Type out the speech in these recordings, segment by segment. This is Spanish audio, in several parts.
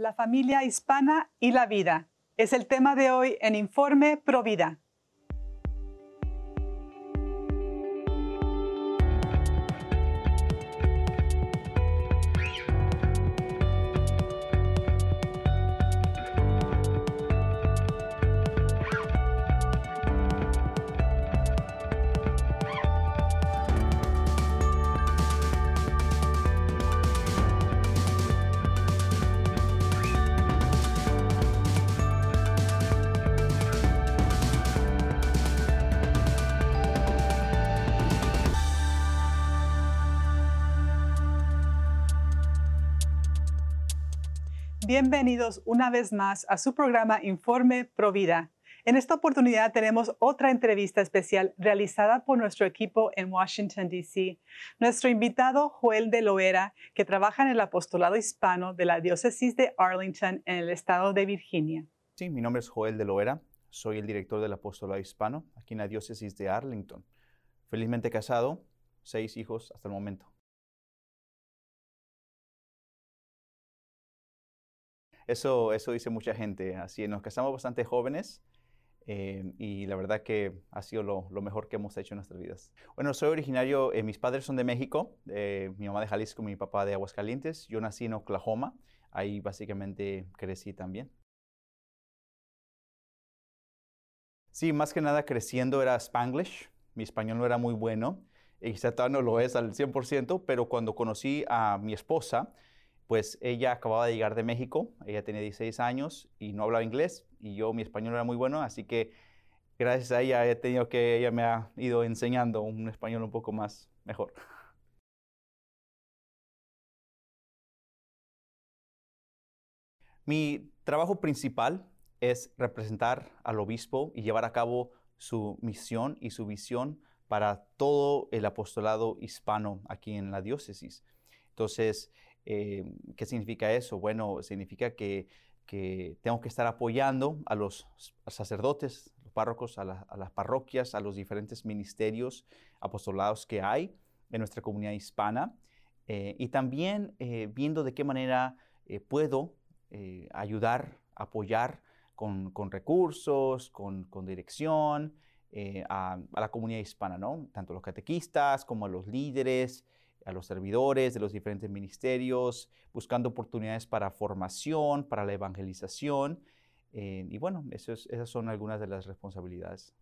La familia hispana y la vida es el tema de hoy en Informe Provida. Bienvenidos una vez más a su programa Informe Provida. En esta oportunidad tenemos otra entrevista especial realizada por nuestro equipo en Washington, D.C. Nuestro invitado, Joel de Loera, que trabaja en el apostolado hispano de la diócesis de Arlington en el estado de Virginia. Sí, mi nombre es Joel de Loera. Soy el director del apostolado hispano aquí en la diócesis de Arlington. Felizmente casado, seis hijos hasta el momento. Eso, eso dice mucha gente. Así nos casamos bastante jóvenes eh, y la verdad que ha sido lo, mejor que hemos hecho en nuestras vidas. Bueno, soy originario, eh, mis padres son de México, eh, mi mamá de Jalisco, mi papá de Aguascalientes. Yo nací en Oklahoma, ahí básicamente crecí también. Sí, más que nada creciendo era Spanglish. Mi español no era muy bueno, y quizá no lo es al 100%, pero cuando conocí a mi esposa, pues ella acababa de llegar de México, ella tenía 16 años y no hablaba inglés y yo mi español era muy bueno, así que gracias a ella he tenido que, ella me ha ido enseñando un español un poco más mejor. Mi trabajo principal es representar al obispo y llevar a cabo su misión y su visión para todo el apostolado hispano aquí en la diócesis. Entonces, eh, ¿Qué significa eso? Bueno, significa que, tengo que estar apoyando a los sacerdotes, los párrocos, a, las parroquias, a los diferentes ministerios apostolados que hay en nuestra comunidad hispana eh, y también eh, viendo de qué manera puedo ayudar, apoyar con, recursos, con, dirección a, a, la comunidad hispana, ¿no? Tanto los catequistas como a los líderes, a los servidores de los diferentes ministerios, buscando oportunidades para formación, para la evangelización. Eh, y bueno, esas son algunas de las responsabilidades.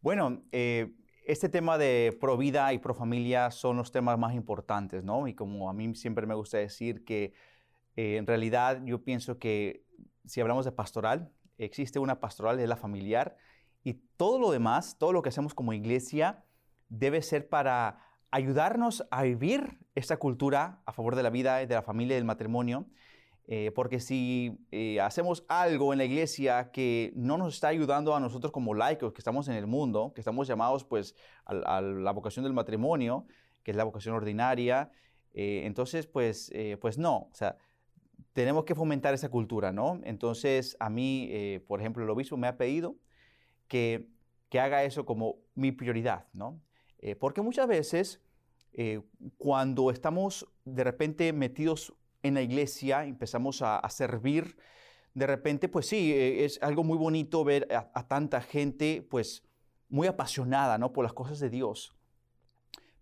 Bueno, eh, este tema de pro vida y pro familia son los temas más importantes, ¿no? Y como a mí siempre me gusta decir que eh, en realidad yo pienso que si hablamos de pastoral, existe una pastoral de la familiar y todo lo demás, todo lo que hacemos como iglesia debe ser para ayudarnos a vivir esta cultura a favor de la vida, de la familia y del matrimonio. Eh, porque si eh, hacemos algo en la iglesia que no nos está ayudando a nosotros como laicos que estamos en el mundo, que estamos llamados pues a, la vocación del matrimonio, que es la vocación ordinaria, eh, entonces pues, pues no, tenemos que fomentar esa cultura, ¿no? Entonces, a mí, eh, por ejemplo, el obispo me ha pedido que, haga eso como mi prioridad, ¿no? Eh, porque muchas veces, eh, cuando estamos de repente metidos en la iglesia, empezamos a, servir, de repente, pues sí, es algo muy bonito ver a, a, tanta gente, pues, muy apasionada, ¿no? Por las cosas de Dios.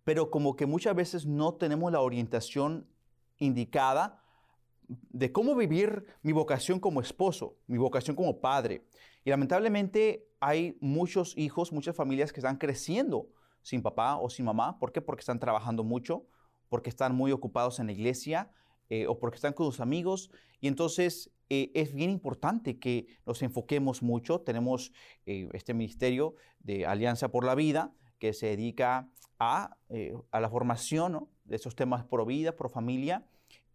Pero como que muchas veces no tenemos la orientación indicada de cómo vivir mi vocación como esposo, mi vocación como padre. Y lamentablemente hay muchos hijos, muchas familias que están creciendo sin papá o sin mamá. ¿Por qué? Porque están trabajando mucho, porque están muy ocupados en la iglesia eh, o porque están con sus amigos. Y entonces eh, es bien importante que nos enfoquemos mucho. Tenemos eh, este ministerio de Alianza por la Vida que se dedica a, la formación de esos temas pro vida, pro familia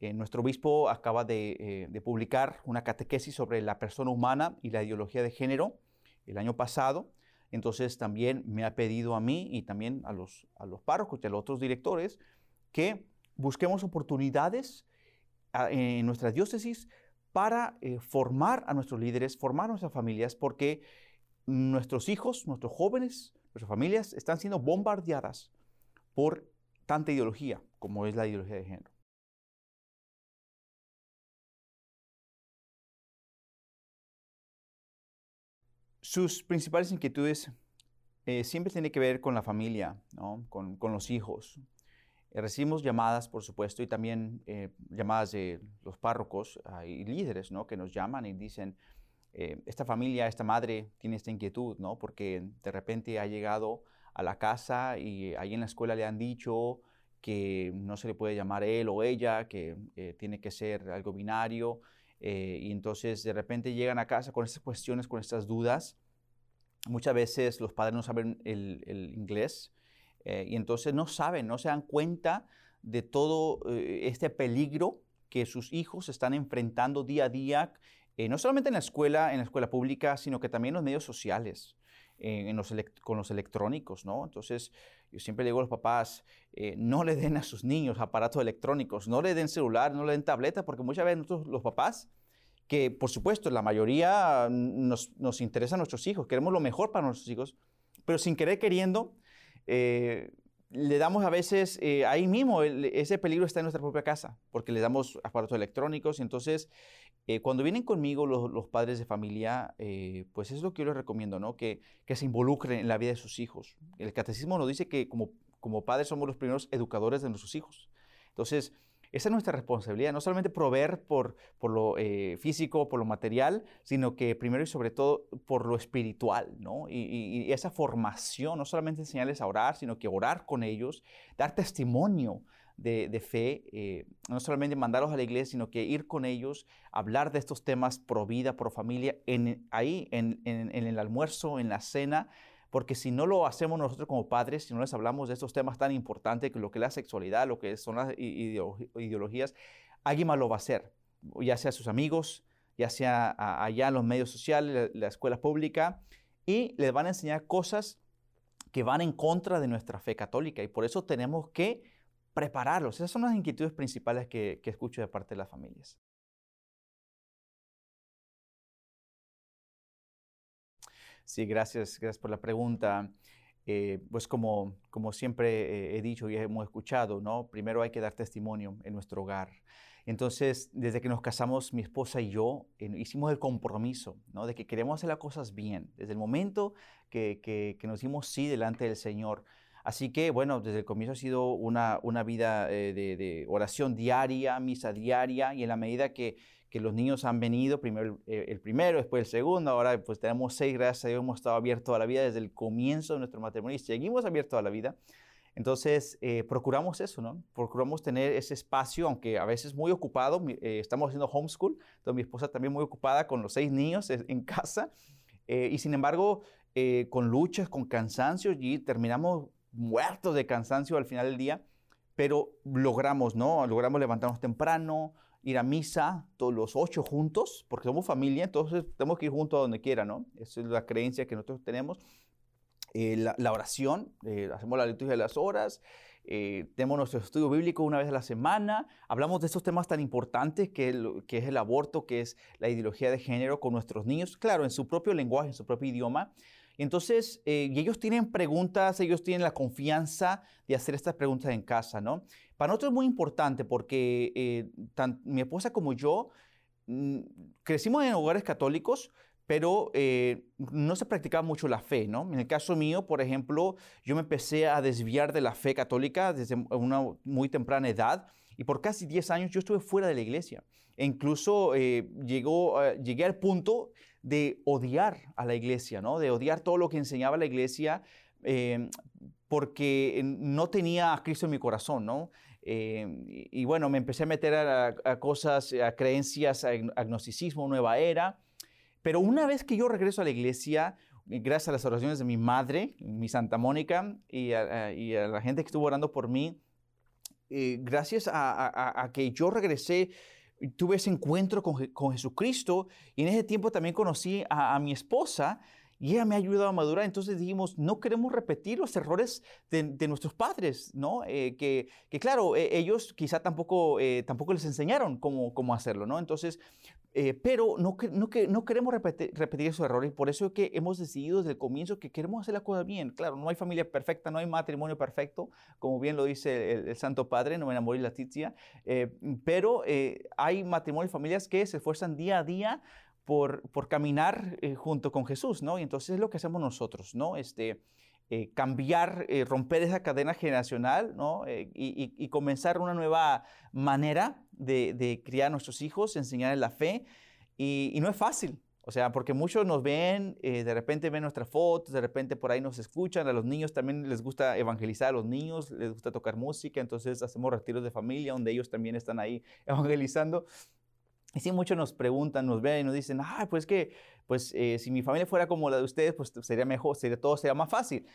eh, nuestro obispo acaba eh, de, publicar una catequesis sobre la persona humana y la ideología de género el año pasado. Entonces también me ha pedido a mí y también a los, a los párrocos y a los otros directores que busquemos oportunidades en nuestras diócesis para eh, formar a nuestros líderes, formar a nuestras familias, porque nuestros hijos, nuestros jóvenes, nuestras familias están siendo bombardeadas por tanta ideología como es la ideología de género. Sus principales inquietudes eh, siempre tienen que ver con la familia, con, los hijos. Eh, recibimos llamadas, por supuesto, y también eh, llamadas de los párrocos y líderes ¿no? que nos llaman y dicen, esta familia, esta madre tiene esta inquietud, ¿no? porque de repente ha llegado a la casa y ahí en la escuela le han dicho que no se le puede llamar él o ella, que tiene que ser algo binario. y entonces de repente llegan a casa con estas cuestiones, con estas dudas muchas veces los padres no saben el, inglés eh, y entonces no saben, no se dan cuenta de todo eh, este peligro que sus hijos están enfrentando día a día, eh, no solamente en la escuela, en la escuela pública, sino que también en los medios sociales, en los con los electrónicos, ¿no? Entonces, yo siempre digo a los papás, no le den a sus niños aparatos electrónicos, no le den celular, no le den tableta, porque muchas veces los papás, que por supuesto la mayoría nos, nos interesa a nuestros hijos, queremos lo mejor para nuestros hijos, pero sin querer queriendo, eh, le damos a veces, eh, ahí mismo, ese peligro está en nuestra propia casa, porque le damos aparatos electrónicos y entonces eh, cuando vienen conmigo los, los padres de familia, pues es lo que yo les recomiendo, ¿no? Que, que, se involucren en la vida de sus hijos. El catecismo nos dice que como, como padres somos los primeros educadores de nuestros hijos. Entonces, esa es nuestra responsabilidad, no solamente proveer por, por lo eh, físico, por lo material, sino que primero y sobre todo por lo espiritual, ¿no? Y, esa formación, no solamente enseñarles a orar, sino que orar con ellos, dar testimonio de, fe, eh, no solamente mandarlos a la iglesia, sino que ir con ellos, hablar de estos temas pro vida, pro familia, en, ahí, en, en el almuerzo, en la cena, porque si no lo hacemos nosotros como padres, si no les hablamos de estos temas tan importantes, lo que es la sexualidad, lo que son las ideologías, alguien más lo va a hacer, ya sea sus amigos, ya sea allá en los medios sociales, la, escuela pública, y les van a enseñar cosas que van en contra de nuestra fe católica, y por eso tenemos que prepararlos. Esas son las inquietudes principales que escucho de parte de las familias. Sí, gracias, gracias por la pregunta. Eh, pues como, como siempre he dicho y hemos escuchado, ¿no? Primero hay que dar testimonio en nuestro hogar. Entonces, desde que nos casamos, mi esposa y yo eh, hicimos el compromiso, ¿no? De que queremos hacer las cosas bien. Desde el momento que, que, nos dimos sí delante del Señor. Así que, bueno, desde el comienzo ha sido una, una vida eh, de, de, oración diaria, misa diaria, y en la medida que, que los niños han venido, primero eh, el, primero, después el segundo, ahora pues tenemos seis, gracias a Dios hemos estado abiertos toda la vida desde el comienzo de nuestro matrimonio y seguimos abiertos toda la vida. Entonces, eh, procuramos eso, ¿no? Procuramos tener ese espacio, aunque a veces muy ocupado, eh, estamos haciendo homeschool, entonces mi esposa también muy ocupada con los seis niños en casa, y sin embargo, con luchas, con cansancio, y terminamos muertos de cansancio al final del día, pero logramos, ¿no? Logramos levantarnos temprano, ir a misa todos los ocho juntos, porque somos familia, entonces tenemos que ir juntos a donde quiera, ¿no? Esa es la creencia que nosotros tenemos. Eh, la, oración, eh, hacemos la liturgia de las horas, eh, tenemos nuestro estudio bíblico una vez a la semana, hablamos de estos temas tan importantes que, que es el aborto, que es la ideología de género con nuestros niños, claro, en su propio lenguaje, en su propio idioma, entonces, eh, ellos tienen preguntas, ellos tienen la confianza de hacer estas preguntas en casa, ¿no? Para nosotros es muy importante porque eh, mi esposa como yo mm, crecimos en hogares católicos, pero eh, no se practicaba mucho la fe, ¿no? En el caso mío, por ejemplo, yo me empecé a desviar de la fe católica desde una muy temprana edad y por casi 10 años yo estuve fuera de la iglesia. E incluso llegó, llegué al punto de odiar a la iglesia, ¿no? de odiar todo lo que enseñaba la iglesia, eh, porque no tenía a Cristo en mi corazón. ¿no? Eh, y, bueno, me empecé a meter a, cosas, a creencias, a agnosticismo, nueva era. Pero una vez que yo regreso a la iglesia, gracias a las oraciones de mi madre, mi Santa Mónica, y a, la gente que estuvo orando por mí, eh, gracias a, que yo regresé tuve ese encuentro con, Jesucristo y en ese tiempo también conocí a, mi esposa y ella me ha ayudado a madurar. Entonces dijimos, no queremos repetir los errores de, nuestros padres, ¿no? Eh, que, claro, e, ellos quizá tampoco, eh, tampoco les enseñaron cómo, cómo hacerlo, ¿no? Entonces Eh, pero no, no, no queremos repetir, repetir, esos errores, por eso es que hemos decidido desde el comienzo que queremos hacer la cosa bien. Claro, no hay familia perfecta, no hay matrimonio perfecto, como bien lo dice el, Santo Padre, no me enamoré la titia, eh, pero eh, hay matrimonios y familias que se esfuerzan día a día por, por caminar junto con Jesús, ¿no? Y entonces es lo que hacemos nosotros, ¿no? Este, cambiar, romper esa cadena generacional, ¿no? Y, y, comenzar una nueva manera de, criar a nuestros hijos, enseñarles la fe. Y, no es fácil, o sea, porque muchos nos ven, eh, de repente ven nuestras fotos, de repente por ahí nos escuchan, a los niños también les gusta evangelizar a los niños, les gusta tocar música, entonces hacemos retiros de familia donde ellos también están ahí evangelizando. Y sí, muchos nos preguntan, nos ven y nos dicen, ah, pues que, pues eh, si mi familia fuera como la de ustedes, pues sería mejor, sería, todo sería más fácil.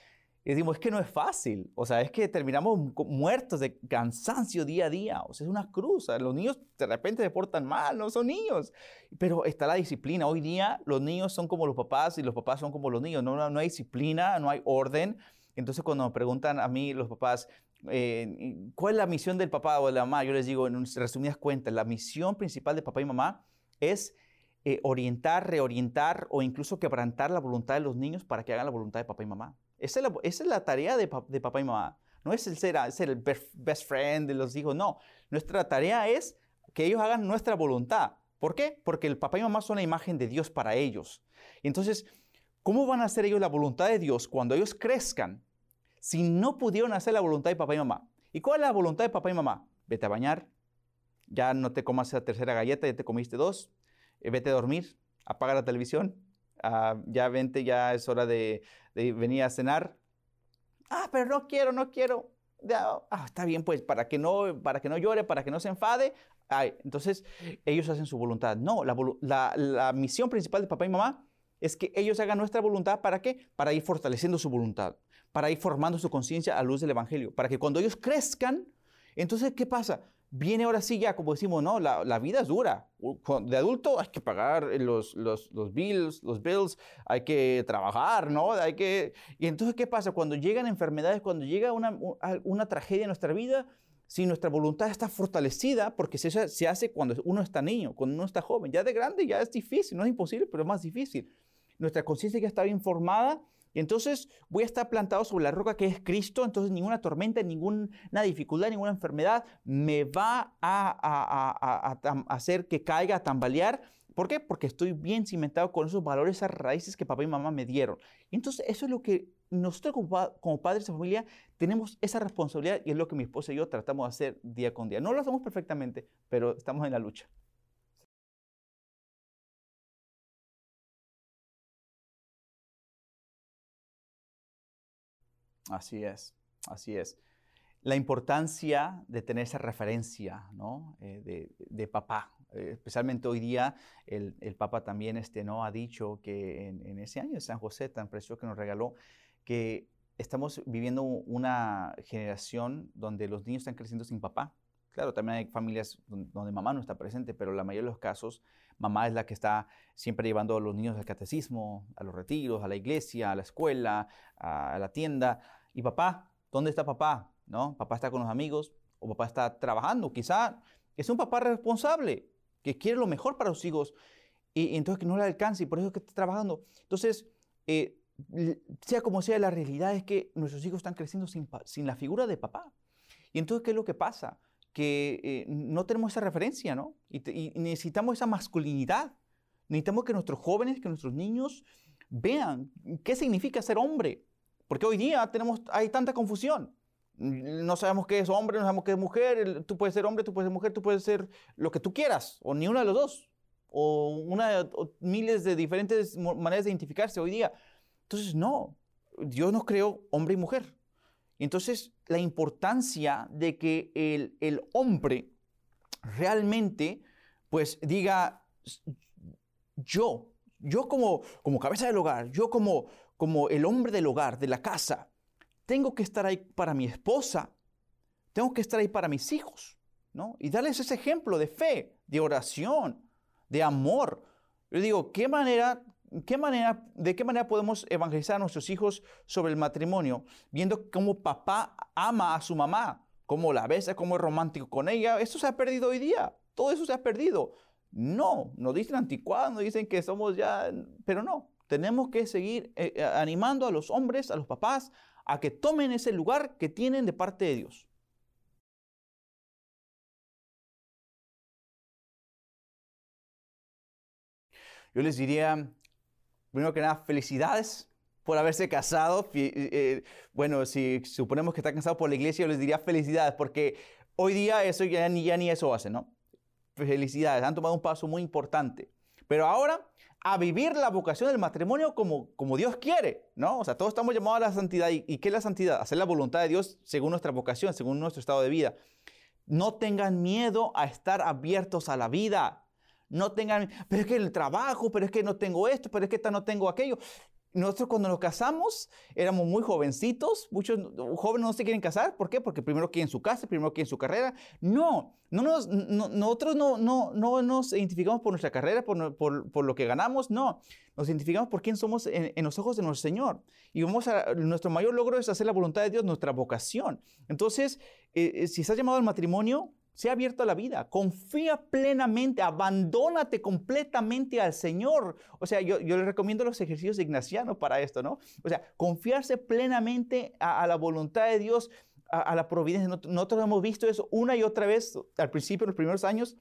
Y decimos, es que no es fácil. O sea, es que terminamos muertos de cansancio día a día. O sea, es una cruz. los niños de repente se portan mal, no son niños. Pero está la disciplina. Hoy día los niños son como los papás y los papás son como los niños. No, no, hay disciplina, no hay orden. Entonces, cuando me preguntan a mí los papás, eh, ¿cuál es la misión del papá o de la mamá? Yo les digo, en resumidas cuentas, la misión principal de papá y mamá es eh, orientar, reorientar o incluso quebrantar la voluntad de los niños para que hagan la voluntad de papá y mamá. Esa es la, tarea de, papá y mamá. No es el ser, el best friend de los hijos, no. Nuestra tarea es que ellos hagan nuestra voluntad. ¿Por qué? Porque el papá y mamá son la imagen de Dios para ellos. entonces, ¿cómo van a hacer ellos la voluntad de Dios cuando ellos crezcan si no pudieron hacer la voluntad de papá y mamá? ¿Y cuál es la voluntad de papá y mamá? Vete a bañar, ya no te comas esa tercera galleta, ya te comiste dos, eh, vete a dormir, apaga la televisión, ah, ya vente, ya es hora de, venía a cenar. Ah, pero no quiero, no quiero. Ah, está bien, pues, para que no, para que no llore, para que no se enfade. Ay, entonces, ellos hacen su voluntad. No, la, la, misión principal de papá y mamá es que ellos hagan nuestra voluntad. ¿Para qué? Para ir fortaleciendo su voluntad, para ir formando su conciencia a luz del Evangelio, para que cuando ellos crezcan, entonces, ¿qué pasa? Viene ahora sí ya, como decimos, no, la, la, vida es dura. De adulto hay que pagar los, los, los, bills, los bills, hay que trabajar, ¿no? Hay que... Y entonces, ¿qué pasa? Cuando llegan enfermedades, cuando llega una, una tragedia en nuestra vida, si nuestra voluntad está fortalecida, porque se, se hace cuando uno está niño, cuando uno está joven, ya de grande ya es difícil, no es imposible, pero es más difícil. Nuestra conciencia ya está bien formada, y entonces voy a estar plantado sobre la roca que es Cristo, entonces ninguna tormenta, ninguna dificultad, ninguna enfermedad me va a, hacer que caiga, a tambalear. ¿Por qué? Porque estoy bien cimentado con esos valores, esas raíces que papá y mamá me dieron. Y entonces eso es lo que nosotros como, padres de familia tenemos esa responsabilidad y es lo que mi esposa y yo tratamos de hacer día con día. No lo hacemos perfectamente, pero estamos en la lucha. Así es, así es. La importancia de tener esa referencia ¿no? Eh, de, papá, eh, especialmente hoy día el, el, Papa también este, ¿no? ha dicho que en, ese año de San José tan precioso que nos regaló, que estamos viviendo una generación donde los niños están creciendo sin papá. Claro, también hay familias donde mamá no está presente, pero la mayoría de los casos mamá es la que está siempre llevando a los niños al catecismo, a los retiros, a la iglesia, a la escuela, a la tienda. ¿Y papá? ¿Dónde está papá? ¿No? Papá está con los amigos o papá está trabajando. Quizá es un papá responsable que quiere lo mejor para sus hijos y, entonces que no le alcance y por eso que está trabajando. Entonces, eh, sea como sea, la realidad es que nuestros hijos están creciendo sin, la figura de papá. Y entonces, ¿qué es lo que pasa? Que eh, no tenemos esa referencia, ¿no? y necesitamos esa masculinidad. Necesitamos que nuestros jóvenes, que nuestros niños vean qué significa ser hombre, porque hoy día tenemos, hay tanta confusión. No sabemos qué es hombre, no sabemos qué es mujer. Tú puedes ser hombre, tú puedes ser mujer, tú puedes ser lo que tú quieras, o ni uno de los dos. O, una, miles de diferentes maneras de identificarse hoy día. Entonces, no, Dios nos creó hombre y mujer. entonces, la importancia de que el, el hombre realmente, pues diga, yo, yo como, como cabeza del hogar, yo como, como el hombre del hogar, de la casa, tengo que estar ahí para mi esposa, tengo que estar ahí para mis hijos, ¿no? Y darles ese ejemplo de fe, de oración, de amor. Yo digo, ¿qué manera, qué manera, ¿de qué manera podemos evangelizar a nuestros hijos sobre el matrimonio? Viendo cómo papá ama a su mamá, cómo la besa, cómo es romántico con ella. Eso se ha perdido hoy día. Todo eso se ha perdido. No, nos dicen anticuados, nos dicen que somos ya, pero no, tenemos que seguir eh, eh, animando a los hombres, a los papás, a que tomen ese lugar que tienen de parte de Dios. Yo les diría, primero que nada, felicidades por haberse casado. Eh, bueno, si suponemos que está casado por la iglesia, yo les diría felicidades, porque hoy día eso ya ni, eso hace, ¿no? Felicidades, han tomado un paso muy importante. Pero ahora a vivir la vocación del matrimonio como, como Dios quiere, ¿no? O sea, todos estamos llamados a la santidad. ¿Y, ¿Y qué es la santidad? Hacer la voluntad de Dios según nuestra vocación, según nuestro estado de vida. No tengan miedo a estar abiertos a la vida. No tengan, pero es que el trabajo, pero es que no tengo esto, pero es que no tengo aquello. Nosotros cuando nos casamos éramos muy jovencitos, muchos jóvenes no se quieren casar, ¿por qué? Porque primero quieren su casa, primero quieren su carrera. No, no nos, nosotros no, no, no nos identificamos por nuestra carrera, por, por, por, lo que ganamos, no. Nos identificamos por quién somos en, en, los ojos de nuestro Señor. Y vamos a, nuestro mayor logro es hacer la voluntad de Dios, nuestra vocación. Entonces, eh, eh si estás llamado al matrimonio, sea abierto a la vida, confía plenamente, abandónate completamente al Señor. O sea, yo, yo le recomiendo los ejercicios de Ignaciano para esto, ¿no? O sea, confiarse plenamente a, a la voluntad de Dios, a, a la providencia. Nosotros hemos visto eso una y otra vez al principio, en los primeros años.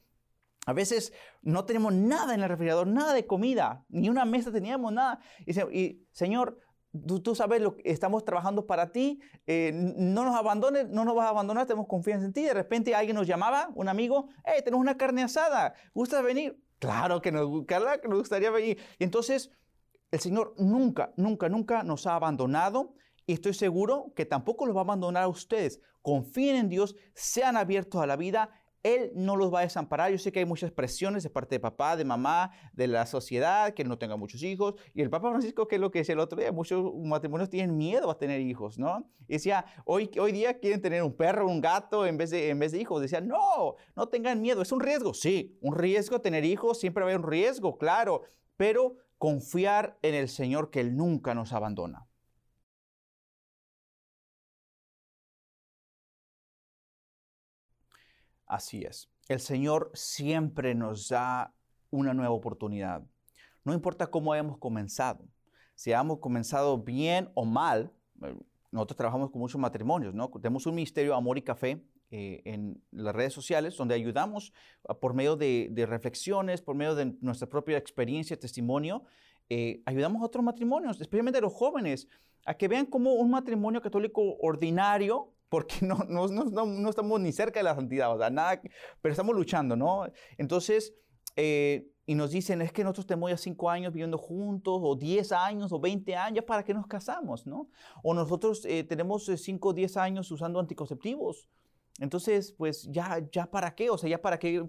A veces no tenemos nada en el refrigerador, nada de comida, ni una mesa teníamos, nada. Y, y Señor, Tú, sabes lo que estamos trabajando para ti, eh, no nos abandones, no nos vas a abandonar, tenemos confianza en ti. De repente alguien nos llamaba, un amigo, hey, tenemos una carne asada, ¿gustas venir? Claro que nos, claro que nos gustaría venir. Y entonces, el Señor nunca, nunca, nunca nos ha abandonado y estoy seguro que tampoco los va a abandonar a ustedes. Confíen en Dios, sean abiertos a la vida él no los va a desamparar. Yo sé que hay muchas presiones de parte de papá, de mamá, de la sociedad, que no tenga muchos hijos. Y el Papa Francisco, que es lo que decía el otro día, muchos matrimonios tienen miedo a tener hijos, ¿no? Y decía, hoy, hoy día quieren tener un perro, un gato en vez, de, en vez de hijos. Decía, no, no tengan miedo, es un riesgo. Sí, un riesgo tener hijos, siempre va a haber un riesgo, claro, pero confiar en el Señor que Él nunca nos abandona. Así es. El Señor siempre nos da una nueva oportunidad. No importa cómo hayamos comenzado. Si hemos comenzado bien o mal, eh, nosotros trabajamos con muchos matrimonios, ¿no? Tenemos un ministerio Amor y Café eh, en las redes sociales donde ayudamos ah, por medio de, reflexiones, por medio de nuestra propia experiencia, testimonio, eh, ayudamos a otros matrimonios, especialmente a los jóvenes, a que vean cómo un matrimonio católico ordinario porque no, no, no, no, estamos ni cerca de la santidad, o sea, nada, pero estamos luchando, ¿no? Entonces, eh, y nos dicen, es que nosotros tenemos ya cinco años viviendo juntos, o 10 años, o 20 años, ¿para qué nos casamos, no? O nosotros eh, tenemos 5 o 10 años usando anticonceptivos. Entonces, pues ya, ya para qué, o sea, ya para qué,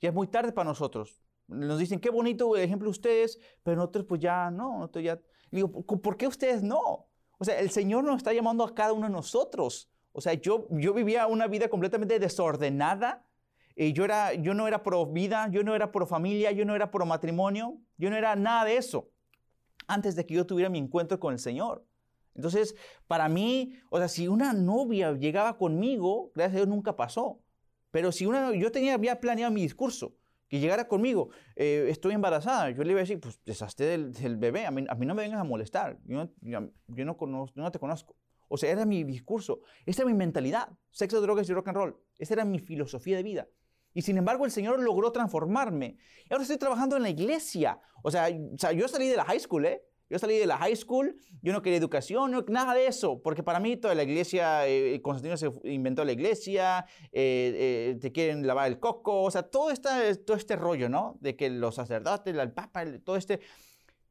ya es muy tarde para nosotros. Nos dicen, qué bonito ejemplo ustedes, pero nosotros pues ya no, nosotros ya... Digo, ¿por qué ustedes no? O sea, el Señor nos está llamando a cada uno de nosotros o sea, yo, yo vivía una vida completamente desordenada. Y yo, era, yo no era pro vida, yo no era pro familia, yo no era pro matrimonio, yo no era nada de eso antes de que yo tuviera mi encuentro con el Señor. Entonces, para mí, o sea, si una novia llegaba conmigo, gracias a Dios nunca pasó. Pero si una, yo tenía, había planeado mi discurso, que llegara conmigo, eh, estoy embarazada, yo le iba a decir, pues deshazte del, bebé, a mí, a mí, no me vengas a molestar, yo, yo, yo no, no te conozco. O sea, era mi discurso, esta era mi mentalidad, sexo, drogas y rock and roll. Esa era mi filosofía de vida. Y sin embargo, el Señor logró transformarme. Y ahora estoy trabajando en la iglesia. O sea, yo salí de la high school, ¿eh? Yo salí de la high school, yo no quería educación, no, nada de eso, porque para mí toda la iglesia, eh, Constantino se inventó la iglesia, eh, eh, te quieren lavar el coco, o sea, todo, esta, todo este rollo, ¿no? De que los sacerdotes, el papa, todo este...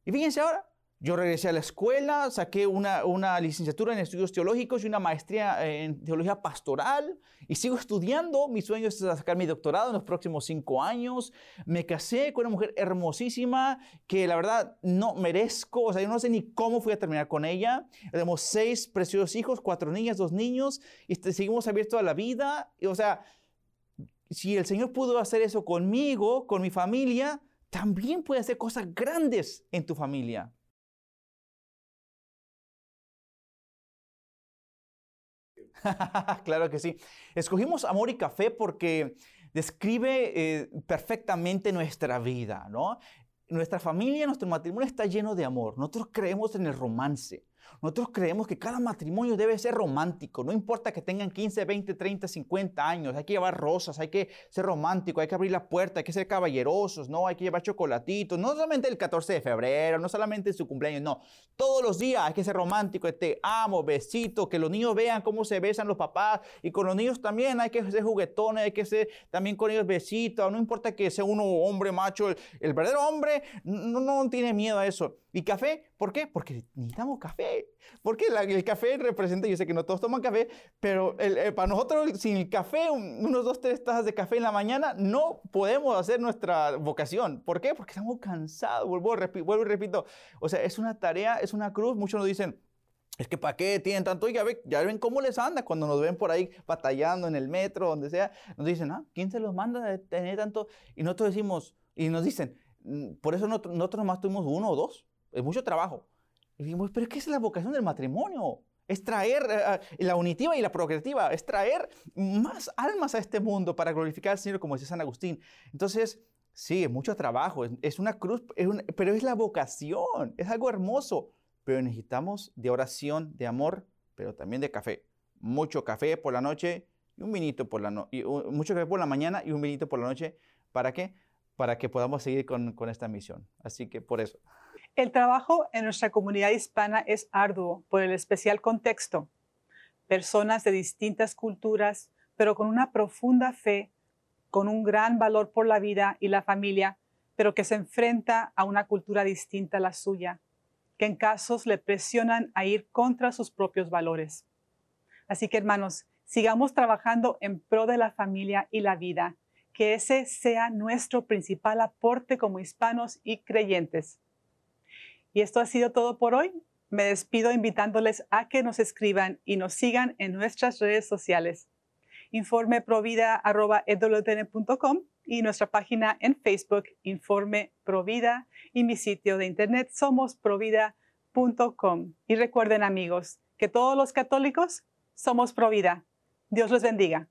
Y fíjense ahora, yo regresé a la escuela, saqué una, una, licenciatura en estudios teológicos y una maestría en teología pastoral y sigo estudiando. Mi sueño es sacar mi doctorado en los próximos cinco años. Me casé con una mujer hermosísima que la verdad no merezco, o sea, yo no sé ni cómo fui a terminar con ella. Tenemos seis preciosos hijos, cuatro niñas, dos niños y seguimos abiertos a la vida. o sea, si el Señor pudo hacer eso conmigo, con mi familia, también puede hacer cosas grandes en tu familia. claro que sí. Escogimos Amor y Café porque describe eh, perfectamente nuestra vida, ¿no? Nuestra familia, nuestro matrimonio está lleno de amor. Nosotros creemos en el romance. Nosotros creemos que cada matrimonio debe ser romántico, no importa que tengan 15, 20, 30, 50 años, hay que llevar rosas, hay que ser romántico, hay que abrir la puerta, hay que ser caballerosos, ¿no? Hay que llevar chocolatitos, no solamente el 14 de febrero, no solamente en su cumpleaños, no, todos los días hay que ser romántico, te amo, besito, que los niños vean cómo se besan los papás y con los niños también hay que ser juguetones, hay que ser también con ellos besitos, no importa que sea uno hombre, macho, el, verdadero hombre no, no tiene miedo a eso. ¿Y café? ¿Por qué? Porque necesitamos café. Porque el café representa, yo sé que no todos toman café, pero eh, para nosotros sin el café, unos dos, tres tazas de café en la mañana, no podemos hacer nuestra vocación. ¿Por qué? Porque estamos cansados. Vuelvo, vuelvo y repito. O sea, es una tarea, es una cruz. Muchos nos dicen, es que ¿para qué tienen tanto? Y ya, ya ven cómo les anda cuando nos ven por ahí batallando en el metro, donde sea. Nos dicen, ah, ¿quién se los manda de tener tanto? Y nosotros decimos, y nos dicen, mm, por eso nosotros, nosotros nomás tuvimos uno o dos es mucho trabajo. Y dijimos, pero ¿qué es la vocación del matrimonio? Es traer eh, eh, la unitiva y la progresiva, es traer más almas a este mundo para glorificar al Señor, como decía San Agustín. Entonces, sí, es mucho trabajo, es, una cruz, pero es la vocación, es algo hermoso. Pero necesitamos de oración, de amor, pero también de café. Mucho café por la noche y un vinito por la noche, mucho café por la mañana y un vinito por la noche. ¿Para qué? Para que podamos seguir con, con esta misión. Así que por eso. El trabajo en nuestra comunidad hispana es arduo por el especial contexto. Personas de distintas culturas, pero con una profunda fe, con un gran valor por la vida y la familia, pero que se enfrenta a una cultura distinta a la suya, que en casos le presionan a ir contra sus propios valores. Así que hermanos, sigamos trabajando en pro de la familia y la vida, que ese sea nuestro principal aporte como hispanos y creyentes. Y esto ha sido todo por hoy. Me despido invitándoles a que nos escriban y nos sigan en nuestras redes sociales. Informe provida.com y nuestra página en Facebook, Informe Provida, y mi sitio de internet somosprovida.com. Y recuerden amigos que todos los católicos somos Provida. Dios los bendiga.